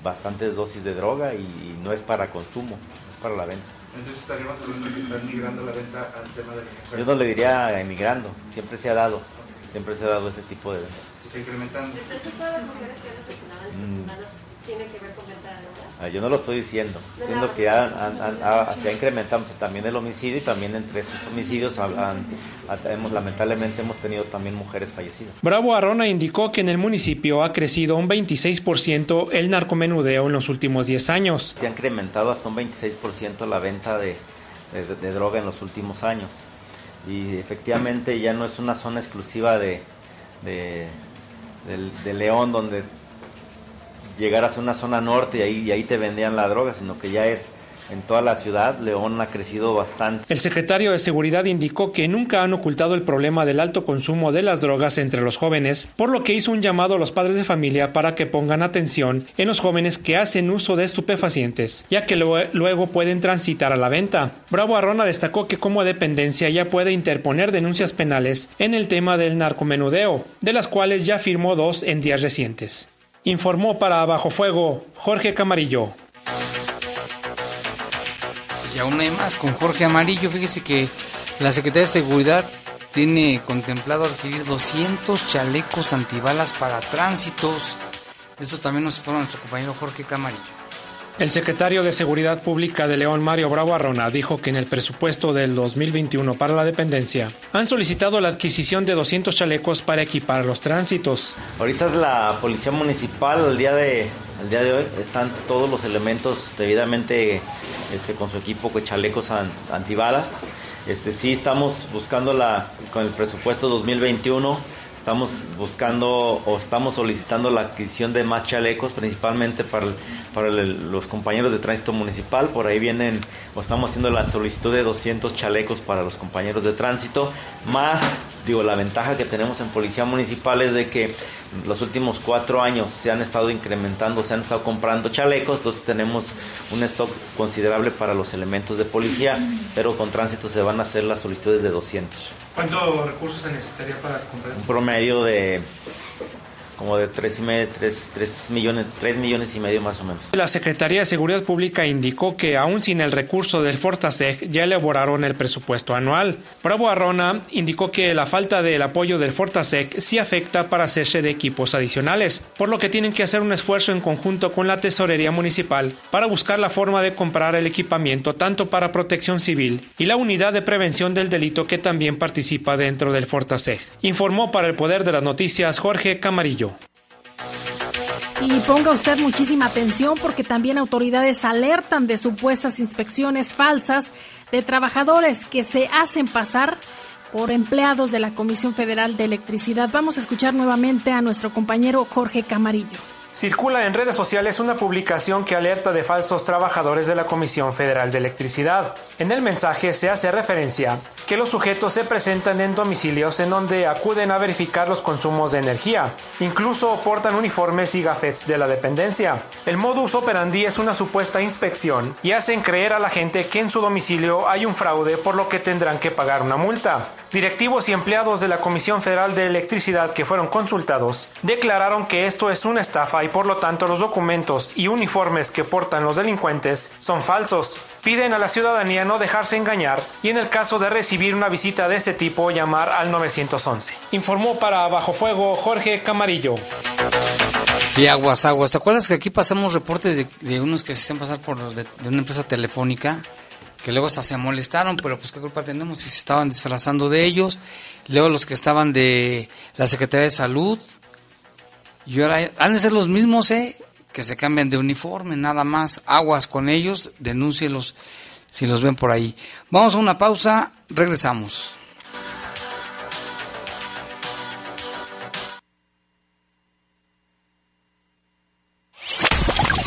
S20: bastantes dosis de droga y no es para consumo, es para la venta.
S21: Entonces estaríamos hablando de que están migrando la venta al tema de la
S20: Yo no le diría emigrando, siempre se ha dado, siempre se ha dado este tipo de ventas.
S21: Se está incrementando.
S22: Entonces todas las mujeres que han asesinado estas mm. Tiene que ver con venta de droga.
S20: Ah, yo no lo estoy diciendo, siendo que se ha incrementado también el homicidio y también entre esos homicidios lamentablemente hemos tenido también mujeres fallecidas.
S19: Bravo Arrona indicó que en el municipio ha crecido un 26% el narcomenudeo en los últimos 10 años.
S20: Se ha incrementado hasta un 26% la venta de, droga en los últimos años y efectivamente ya no es una zona exclusiva de, de León donde llegaras a una zona norte y ahí, te vendían la droga, sino que ya es en toda la ciudad, León ha crecido bastante.
S19: El secretario de Seguridad indicó que nunca han ocultado el problema del alto consumo de las drogas entre los jóvenes, por lo que hizo un llamado a los padres de familia para que pongan atención en los jóvenes que hacen uso de estupefacientes, ya que luego pueden transitar a la venta. Bravo Arrona destacó que como dependencia ya puede interponer denuncias penales en el tema del narcomenudeo, de las cuales ya firmó dos en días recientes. Informó para Bajo Fuego Jorge Camarillo.
S1: Y aún hay más con Jorge Amarillo. Fíjese que la Secretaría de Seguridad tiene contemplado adquirir 200 chalecos antibalas para tránsitos. Eso también nos informa nuestro compañero Jorge Camarillo.
S19: El secretario de Seguridad Pública de León, Mario Bravo Arrona, dijo que en el presupuesto del 2021 para la dependencia han solicitado la adquisición de 200 chalecos para equipar los tránsitos.
S20: Ahorita la Policía Municipal, al día de, al día de hoy, están todos los elementos debidamente este, con su equipo con chalecos antibalas. Este, sí estamos buscando la, con el presupuesto 2021 Estamos buscando o estamos solicitando la adquisición de más chalecos, principalmente para, para los compañeros de tránsito municipal. Por ahí vienen, o estamos haciendo la solicitud de 200 chalecos para los compañeros de tránsito, más digo, la ventaja que tenemos en Policía Municipal es de que los últimos cuatro años se han estado incrementando, se han estado comprando chalecos, entonces tenemos un stock considerable para los elementos de policía, pero con tránsito se van a hacer las solicitudes de 200.
S19: ¿Cuántos recursos se necesitaría para comprar?
S20: Un promedio de como de 3, y medio, 3, millones, 3 millones y medio más o menos.
S19: La Secretaría de Seguridad Pública indicó que aún sin el recurso del Fortaseg ya elaboraron el presupuesto anual. Bravo Arrona indicó que la falta del apoyo del Fortasec sí afecta para hacerse de equipos adicionales, por lo que tienen que hacer un esfuerzo en conjunto con la Tesorería Municipal para buscar la forma de comprar el equipamiento tanto para protección civil y la unidad de prevención del delito que también participa dentro del Fortaseg. Informó para el Poder de las Noticias Jorge Camarillo.
S2: Y ponga usted muchísima atención porque también autoridades alertan de supuestas inspecciones falsas de trabajadores que se hacen pasar por empleados de la Comisión Federal de Electricidad. Vamos a escuchar nuevamente a nuestro compañero Jorge Camarillo.
S19: Circula en redes sociales una publicación que alerta de falsos trabajadores de la Comisión Federal de Electricidad. En el mensaje se hace referencia que los sujetos se presentan en domicilios en donde acuden a verificar los consumos de energía. Incluso portan uniformes y gafets de la dependencia. El modus operandi es una supuesta inspección y hacen creer a la gente que en su domicilio hay un fraude por lo que tendrán que pagar una multa. Directivos y empleados de la Comisión Federal de Electricidad que fueron consultados declararon que esto es una estafa y por lo tanto los documentos y uniformes que portan los delincuentes son falsos. Piden a la ciudadanía no dejarse engañar y en el caso de recibir una visita de ese tipo llamar al 911. Informó para Bajo Fuego Jorge Camarillo.
S1: Sí, aguas, aguas. ¿Te acuerdas que aquí pasamos reportes de, unos que se hacen pasar por de una empresa telefónica? Que luego hasta se molestaron, pero pues qué culpa tenemos si se estaban disfrazando de ellos. Luego los que estaban de la Secretaría de Salud. Y ahora han de ser los mismos, ¿eh? Que se cambian de uniforme, nada más. Aguas con ellos, denúncielos si los ven por ahí. Vamos a una pausa, regresamos.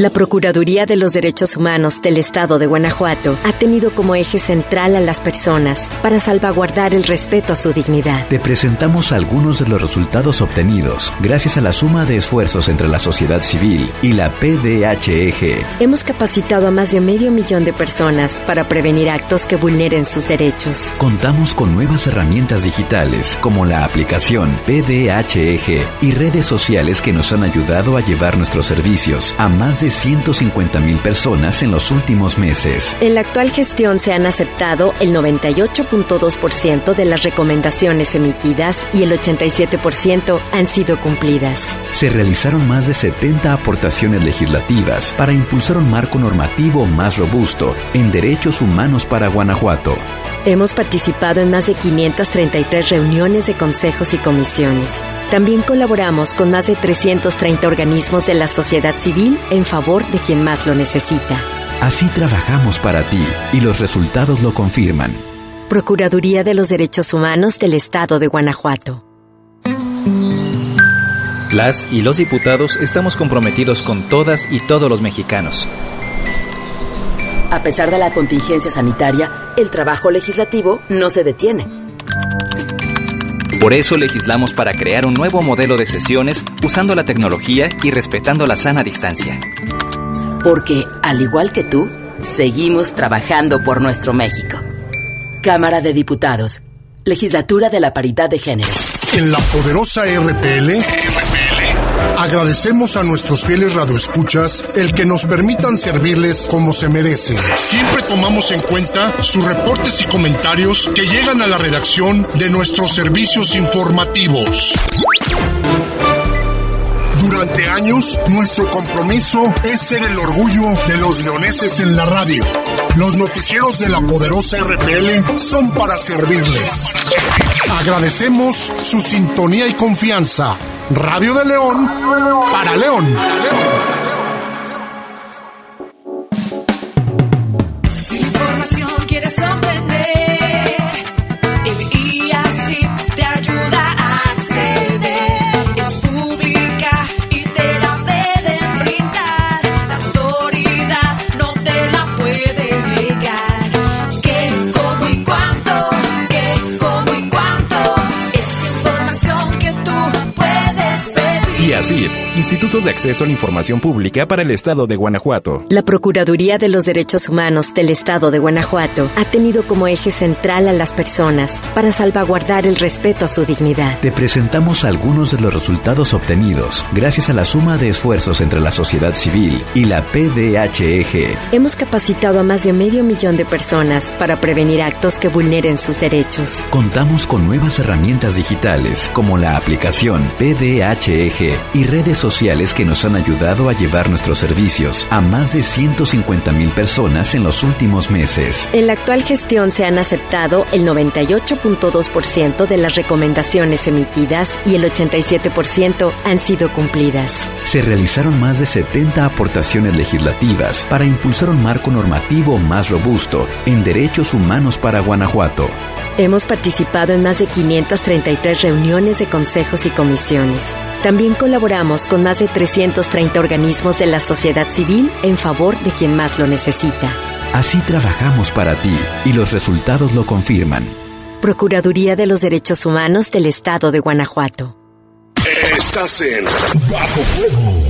S3: la Procuraduría de los Derechos Humanos del Estado de Guanajuato ha tenido como eje central a las personas para salvaguardar el respeto a su dignidad.
S4: Te presentamos algunos de los resultados obtenidos gracias a la suma de esfuerzos entre la sociedad civil y la PDHEG.
S3: Hemos capacitado a más de medio millón de personas para prevenir actos que vulneren sus derechos.
S4: Contamos con nuevas herramientas digitales como la aplicación PDHEG y redes sociales que nos han ayudado a llevar nuestros servicios a más de 150 mil personas en los últimos meses.
S3: En la actual gestión se han aceptado el 98.2% de las recomendaciones emitidas y el 87% han sido cumplidas.
S4: Se realizaron más de 70 aportaciones legislativas para impulsar un marco normativo más robusto en derechos humanos para Guanajuato.
S3: Hemos participado en más de 533 reuniones de consejos y comisiones. También colaboramos con más de 330 organismos de la sociedad civil en favor de quien más lo necesita.
S4: Así trabajamos para ti y los resultados lo confirman.
S3: Procuraduría de los Derechos Humanos del Estado de Guanajuato.
S23: Las y los diputados estamos comprometidos con todas y todos los mexicanos
S24: a pesar de la contingencia sanitaria, el trabajo legislativo no se detiene.
S23: Por eso legislamos para crear un nuevo modelo de sesiones usando la tecnología y respetando la sana distancia.
S24: Porque, al igual que tú, seguimos trabajando por nuestro México. Cámara de Diputados. Legislatura de la Paridad de Género.
S11: En la poderosa RPL. Agradecemos a nuestros fieles radioescuchas el que nos permitan servirles como se merecen. Siempre tomamos en cuenta sus reportes y comentarios que llegan a la redacción de nuestros servicios informativos. Durante años, nuestro compromiso es ser el orgullo de los leoneses en la radio. Los noticieros de la poderosa RPL son para servirles. Agradecemos su sintonía y confianza. Radio de León para León.
S25: Si
S18: De Acceso a la Información Pública para el Estado de Guanajuato.
S3: La Procuraduría de los Derechos Humanos del Estado de Guanajuato ha tenido como eje central a las personas para salvaguardar el respeto a su dignidad.
S4: Te presentamos algunos de los resultados obtenidos gracias a la suma de esfuerzos entre la sociedad civil y la PDHEG.
S3: Hemos capacitado a más de medio millón de personas para prevenir actos que vulneren sus derechos.
S4: Contamos con nuevas herramientas digitales como la aplicación PDHEG y redes sociales que nos han ayudado a llevar nuestros servicios a más de 150 mil personas en los últimos meses.
S3: En la actual gestión se han aceptado el 98.2% de las recomendaciones emitidas y el 87% han sido cumplidas.
S4: Se realizaron más de 70 aportaciones legislativas para impulsar un marco normativo más robusto en derechos humanos para Guanajuato.
S3: Hemos participado en más de 533 reuniones de consejos y comisiones. También colaboramos con más de 330 organismos de la sociedad civil en favor de quien más lo necesita.
S4: Así trabajamos para ti y los resultados lo confirman.
S3: Procuraduría de los Derechos Humanos del Estado de Guanajuato.
S11: Estás en Bajo Fuego.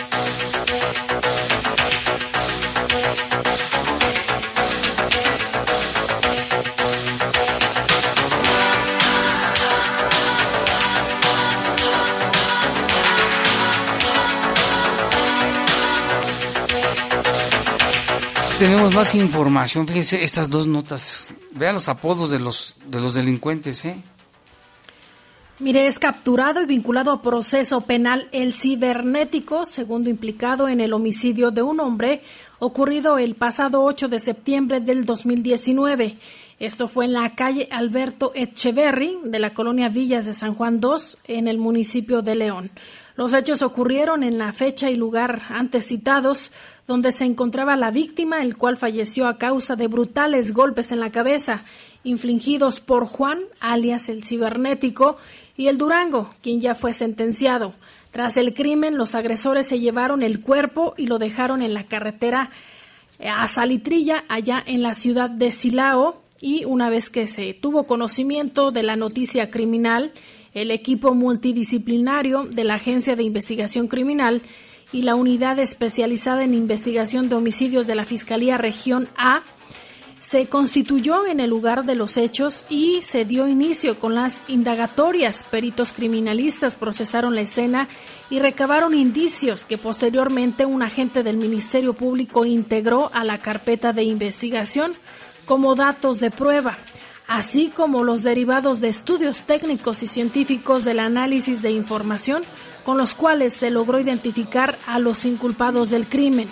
S1: Tenemos más información, fíjense estas dos notas. Vean los apodos de los de los delincuentes, ¿eh?
S2: Mire, es capturado y vinculado a proceso penal el cibernético, segundo implicado en el homicidio de un hombre ocurrido el pasado 8 de septiembre del 2019. Esto fue en la calle Alberto Echeverry de la colonia Villas de San Juan II en el municipio de León. Los hechos ocurrieron en la fecha y lugar antes citados, donde se encontraba la víctima, el cual falleció a causa de brutales golpes en la cabeza, infligidos por Juan, alias el cibernético, y el Durango, quien ya fue sentenciado. Tras el crimen, los agresores se llevaron el cuerpo y lo dejaron en la carretera a Salitrilla, allá en la ciudad de Silao, y una vez que se tuvo conocimiento de la noticia criminal, el equipo multidisciplinario de la Agencia de Investigación Criminal y la Unidad Especializada en Investigación de Homicidios de la Fiscalía Región A se constituyó en el lugar de los hechos y se dio inicio con las indagatorias. Peritos criminalistas procesaron la escena y recabaron indicios que posteriormente un agente del Ministerio Público integró a la carpeta de investigación como datos de prueba así como los derivados de estudios técnicos y científicos del análisis de información con los cuales se logró identificar a los inculpados del crimen.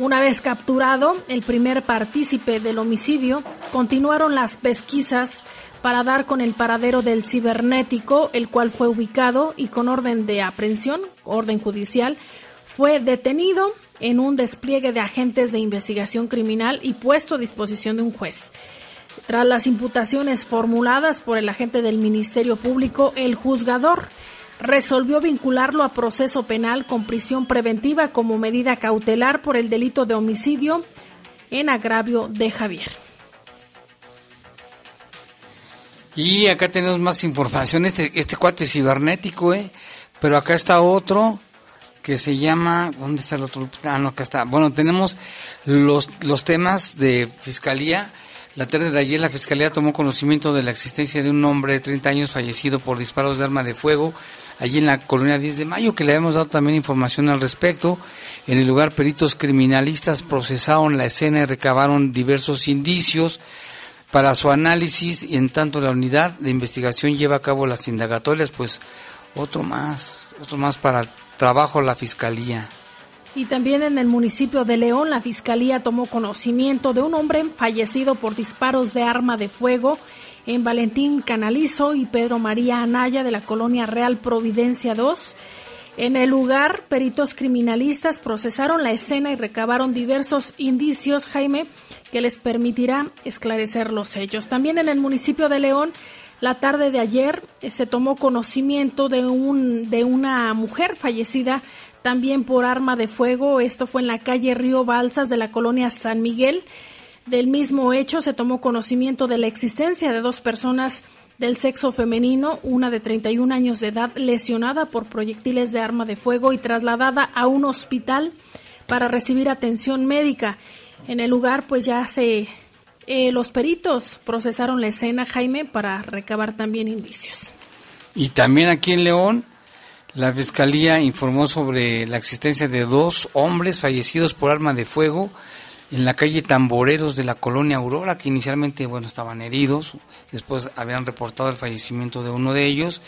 S2: Una vez capturado el primer partícipe del homicidio, continuaron las pesquisas para dar con el paradero del cibernético, el cual fue ubicado y con orden de aprehensión, orden judicial, fue detenido en un despliegue de agentes de investigación criminal y puesto a disposición de un juez. Tras las imputaciones formuladas por el agente del Ministerio Público, el juzgador resolvió vincularlo a proceso penal con prisión preventiva como medida cautelar por el delito de homicidio en agravio de Javier.
S1: Y acá tenemos más información. Este, este cuate cibernético, ¿eh? Pero acá está otro que se llama, ¿dónde está el otro? Ah, no, acá está. Bueno, tenemos los, los temas de fiscalía. La tarde de ayer la fiscalía tomó conocimiento de la existencia de un hombre de 30 años fallecido por disparos de arma de fuego allí en la colonia 10 de mayo, que le habíamos dado también información al respecto. En el lugar, peritos criminalistas procesaron la escena y recabaron diversos indicios para su análisis y en tanto la unidad de investigación lleva a cabo las indagatorias, pues otro más, otro más para el trabajo la fiscalía.
S2: Y también en el municipio de León, la fiscalía tomó conocimiento de un hombre fallecido por disparos de arma de fuego en Valentín Canalizo y Pedro María Anaya de la colonia Real Providencia 2. En el lugar, peritos criminalistas procesaron la escena y recabaron diversos indicios, Jaime, que les permitirá esclarecer los hechos. También en el municipio de León, la tarde de ayer eh, se tomó conocimiento de, un, de una mujer fallecida también por arma de fuego. Esto fue en la calle Río Balsas de la colonia San Miguel. Del mismo hecho se tomó conocimiento de la existencia de dos personas del sexo femenino, una de 31 años de edad lesionada por proyectiles de arma de fuego y trasladada a un hospital para recibir atención médica. En el lugar pues ya se eh, los peritos procesaron la escena, Jaime, para recabar también indicios.
S1: Y también aquí en León, la Fiscalía informó sobre la existencia de dos hombres fallecidos por arma de fuego en la calle Tamboreros de la colonia Aurora, que inicialmente bueno estaban heridos, después habían reportado el fallecimiento de uno de ellos,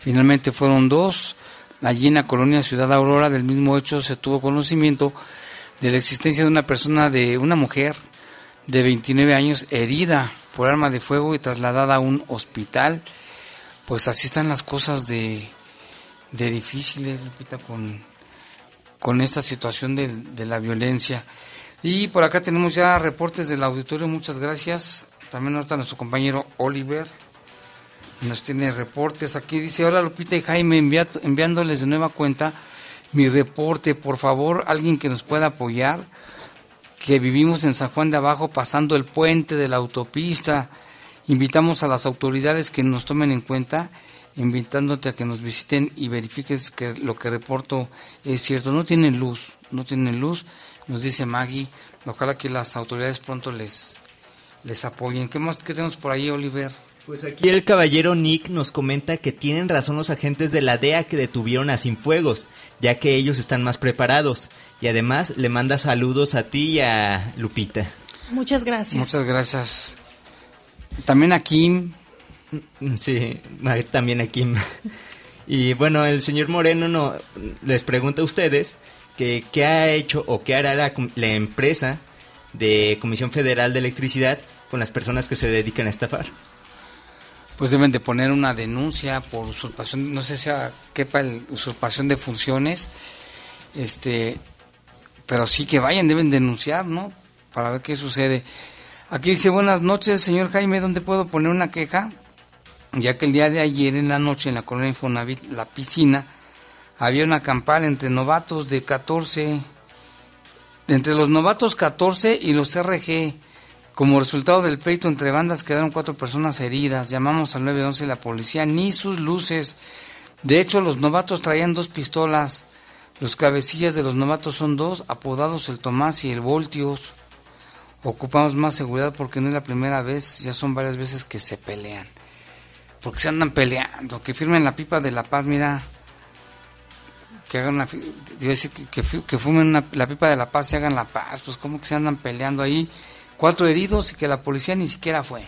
S1: finalmente fueron dos. Allí en la colonia Ciudad Aurora, del mismo hecho, se tuvo conocimiento de la existencia de una persona, de una mujer de 29 años, herida por arma de fuego y trasladada a un hospital. Pues así están las cosas de, de difíciles, Lupita, con, con esta situación de, de la violencia. Y por acá tenemos ya reportes del auditorio, muchas gracias. También ahorita nuestro compañero Oliver nos tiene reportes. Aquí dice, hola Lupita y Jaime, enviándoles de nueva cuenta mi reporte. Por favor, alguien que nos pueda apoyar, que vivimos en San Juan de Abajo pasando el puente de la autopista. Invitamos a las autoridades que nos tomen en cuenta, invitándote a que nos visiten y verifiques que lo que reporto es cierto. No tienen luz, no tienen luz nos dice Maggie. Ojalá que las autoridades pronto les, les apoyen. ¿Qué más qué tenemos por ahí, Oliver?
S26: Pues aquí el caballero Nick nos comenta que tienen razón los agentes de la DEA que detuvieron a Sinfuegos, ya que ellos están más preparados. Y además le manda saludos a ti y a Lupita.
S2: Muchas gracias.
S1: Muchas gracias. También a Kim.
S26: Sí, también a Kim. Y bueno, el señor Moreno no, les pregunta a ustedes que qué ha hecho o qué hará la, la, empresa de Comisión Federal de Electricidad con las personas que se dedican a estafar.
S1: Pues deben de poner una denuncia por usurpación, no sé si quepa el usurpación de funciones, este, pero sí que vayan, deben denunciar, ¿no? Para ver qué sucede. Aquí dice, buenas noches, señor Jaime, ¿dónde puedo poner una queja? Ya que el día de ayer en la noche en la colonia Infonavit, la piscina, había una campal entre novatos de 14, entre los novatos 14 y los RG. Como resultado del pleito entre bandas quedaron cuatro personas heridas. Llamamos al 911 y la policía, ni sus luces. De hecho, los novatos traían dos pistolas. Los cabecillas de los novatos son dos, apodados el Tomás y el Voltios. Ocupamos más seguridad porque no es la primera vez, ya son varias veces que se pelean. Porque se andan peleando, que firmen la pipa de la paz, mira que hagan una, decir que, que, fumen la pipa de la paz y hagan la paz, pues como que se andan peleando ahí, cuatro heridos y que la policía ni siquiera fue.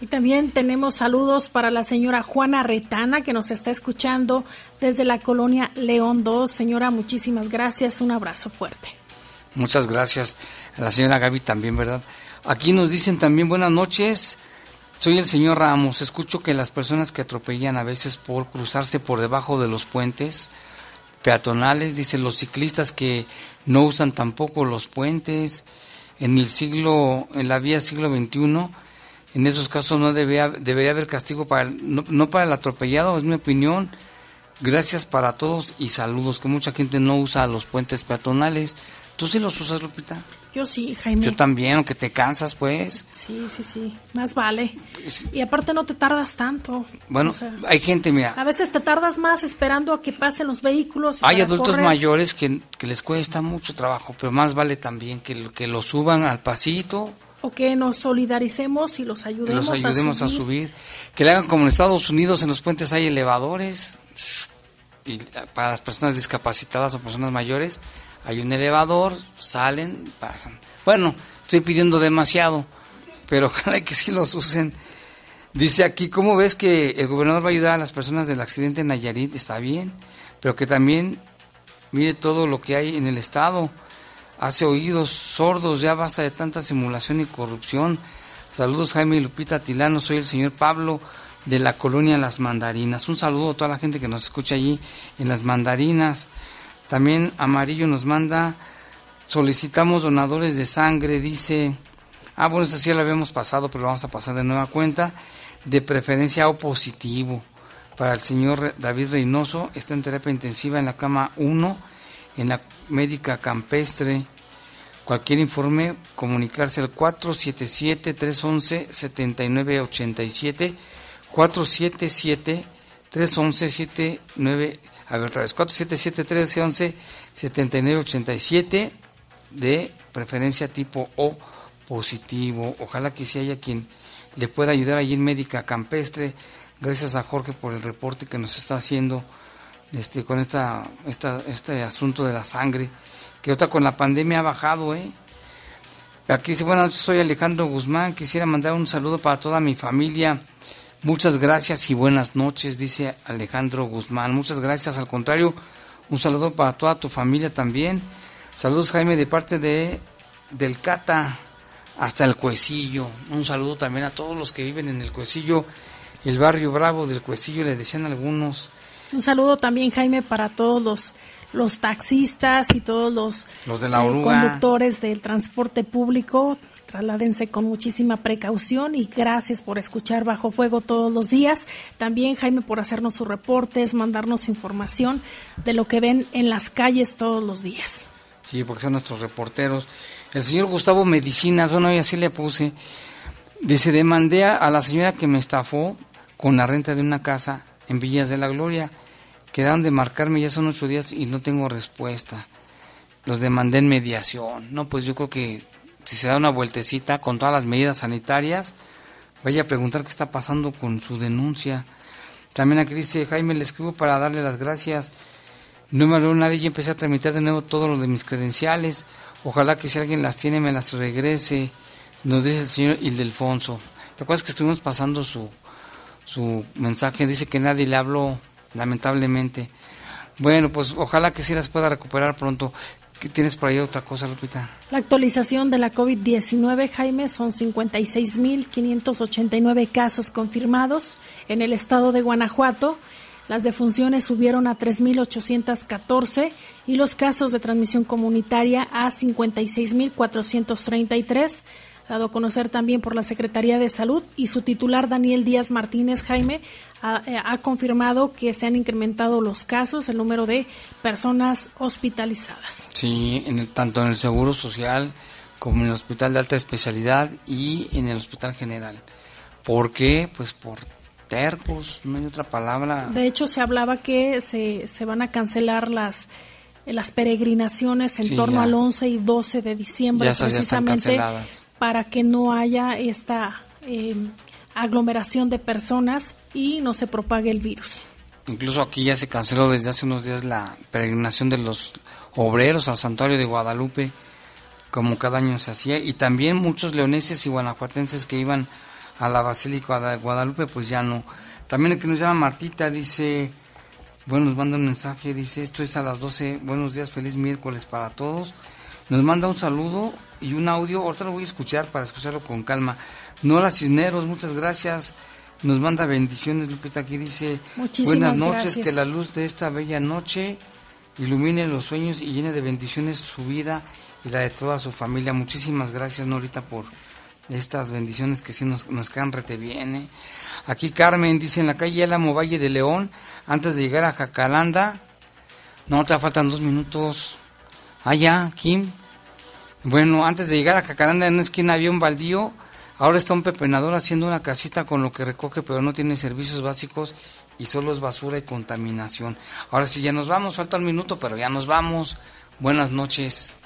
S2: Y también tenemos saludos para la señora Juana Retana que nos está escuchando desde la colonia León 2. Señora, muchísimas gracias, un abrazo fuerte.
S1: Muchas gracias. A la señora Gaby también, ¿verdad? Aquí nos dicen también buenas noches. Soy el señor Ramos. Escucho que las personas que atropellan a veces por cruzarse por debajo de los puentes, peatonales, dice los ciclistas que no usan tampoco los puentes. En el siglo, en la vía siglo XXI, en esos casos no debería, debería haber castigo para no, no, para el atropellado, es mi opinión. Gracias para todos y saludos, que mucha gente no usa los puentes peatonales. ¿Tú sí los usas, Lupita?
S2: Yo sí, Jaime.
S1: Yo también, aunque te cansas, pues.
S2: Sí, sí, sí. Más vale. Y aparte no te tardas tanto.
S1: Bueno,
S2: O sea,
S1: hay gente, mira,
S2: A veces te tardas más esperando a que pasen los vehículos.
S1: hay adultos
S2: correr.
S1: mayores que, que les cuesta mucho trabajo, pero más vale también que, que lo suban al pasito,
S2: O que nos solidaricemos y los ayudemos,
S1: los ayudemos
S2: a
S1: a
S2: subir.
S1: subir. Que le hagan como en Estados Unidos, en los puentes hay elevadores. Y para las personas discapacitadas o personas mayores, hay un elevador, salen, pasan. Bueno, estoy pidiendo demasiado, pero ojalá que sí los usen. Dice aquí, ¿cómo ves que el gobernador va a ayudar a las personas del accidente en Nayarit? Está bien, pero que también mire todo lo que hay en el Estado. Hace oídos sordos, ya basta de tanta simulación y corrupción. Saludos Jaime Lupita Tilano, soy el señor Pablo de la colonia Las Mandarinas. Un saludo a toda la gente que nos escucha allí en Las Mandarinas. También Amarillo nos manda, solicitamos donadores de sangre, dice, ah bueno, esto sí lo habíamos pasado, pero lo vamos a pasar de nueva cuenta, de preferencia O positivo. Para el señor David Reynoso, está en terapia intensiva en la cama 1, en la médica campestre. Cualquier informe, comunicarse al 477-311-7987, 477-311-79, a ver otra vez, 477-311-7987, de preferencia tipo O positivo. Ojalá que si haya quien le pueda ayudar allí en Médica Campestre. Gracias a Jorge por el reporte que nos está haciendo este, con esta, este asunto de la sangre, que ahorita con la pandemia ha bajado, ¿eh? Aquí dice, buenas noches, soy Alejandro Guzmán, quisiera mandar un saludo para toda mi familia. Muchas gracias y buenas noches, dice Alejandro Guzmán. Muchas gracias, al contrario, un saludo para toda tu familia también. Saludos Jaime de parte de del Cata hasta el Cuecillo. Un saludo también a todos los que viven en el Cuecillo, el barrio Bravo del Cuecillo, le decían algunos.
S2: Un saludo también, Jaime, para todos los, los taxistas y todos los,
S1: Los de la
S2: eh, conductores del transporte público. Trasládense con muchísima precaución y gracias por escuchar Bajo Fuego todos los días. También, Jaime, por hacernos sus reportes, mandarnos información de lo que ven en las calles todos los días.
S1: Sí, porque son nuestros reporteros. El señor Gustavo Medicinas, bueno, ahí así le puse. Dice, demandé a la señora que me estafó con la renta de una casa en Villas de la Gloria. Quedaron de marcarme, ya son ocho días y no tengo respuesta. Los demandé en mediación. No, pues yo creo que si se da una vueltecita con todas las medidas sanitarias, vaya a preguntar qué está pasando con su denuncia. También aquí dice, Jaime, le escribo para darle las gracias. No me habló nadie y empecé a tramitar de nuevo todo lo de mis credenciales. Ojalá que si alguien las tiene me las regrese. Nos dice el señor Ildefonso. ¿Te acuerdas que estuvimos pasando su, su mensaje? Dice que nadie le habló, lamentablemente. Bueno, pues ojalá que sí las pueda recuperar pronto. ¿Qué tienes por ahí otra cosa, Lupita?
S2: La actualización de la COVID-19, Jaime, son 56.589 casos confirmados en el estado de Guanajuato. Las defunciones subieron a 3.814 y los casos de transmisión comunitaria a 56.433, dado a conocer también por la Secretaría de Salud y su titular Daniel Díaz Martínez Jaime ha, eh, ha confirmado que se han incrementado los casos, el número de personas hospitalizadas.
S1: Sí, en el- tanto en el Seguro Social como en el Hospital de Alta Especialidad y en el Hospital General. ¿Por qué? Pues por tercos, no hay otra palabra.
S2: De hecho, se hablaba que se, se van a cancelar las las peregrinaciones en
S1: Sí,
S2: torno
S1: ya.
S2: al 11 y 12 de diciembre, precisamente. Para que no haya esta eh, aglomeración de personas y no se propague el virus.
S1: Incluso aquí ya se canceló desde hace unos días la peregrinación de los obreros al santuario de Guadalupe, como cada año se hacía, y también muchos leoneses y guanajuatenses que iban a la Basílica de Guadalupe, pues ya no. También el que nos llama Martita dice, bueno, nos manda un mensaje, dice, esto es a las 12, buenos días, feliz miércoles para todos. Nos manda un saludo y un audio, ahorita lo voy a escuchar para escucharlo con calma. Nora Cisneros, muchas gracias. Nos manda bendiciones, Lupita, aquí dice,
S2: Muchísimas
S1: buenas noches,
S2: gracias.
S1: que la luz de esta bella noche ilumine los sueños y llene de bendiciones su vida y la de toda su familia. Muchísimas gracias, Norita, por estas bendiciones que sí nos, nos rete bien. ¿eh? Aquí Carmen dice, en la calle Álamo Valle de León, antes de llegar a Jacalanda, no, te faltan dos minutos. Ah, ya, Kim. Bueno, antes de llegar a Cacaranda, en una esquina había un baldío. Ahora está un pepenador haciendo una casita con lo que recoge, pero no tiene servicios básicos y solo es basura y contaminación. Ahora sí, ya nos vamos. Falta un minuto, pero ya nos vamos. Buenas noches.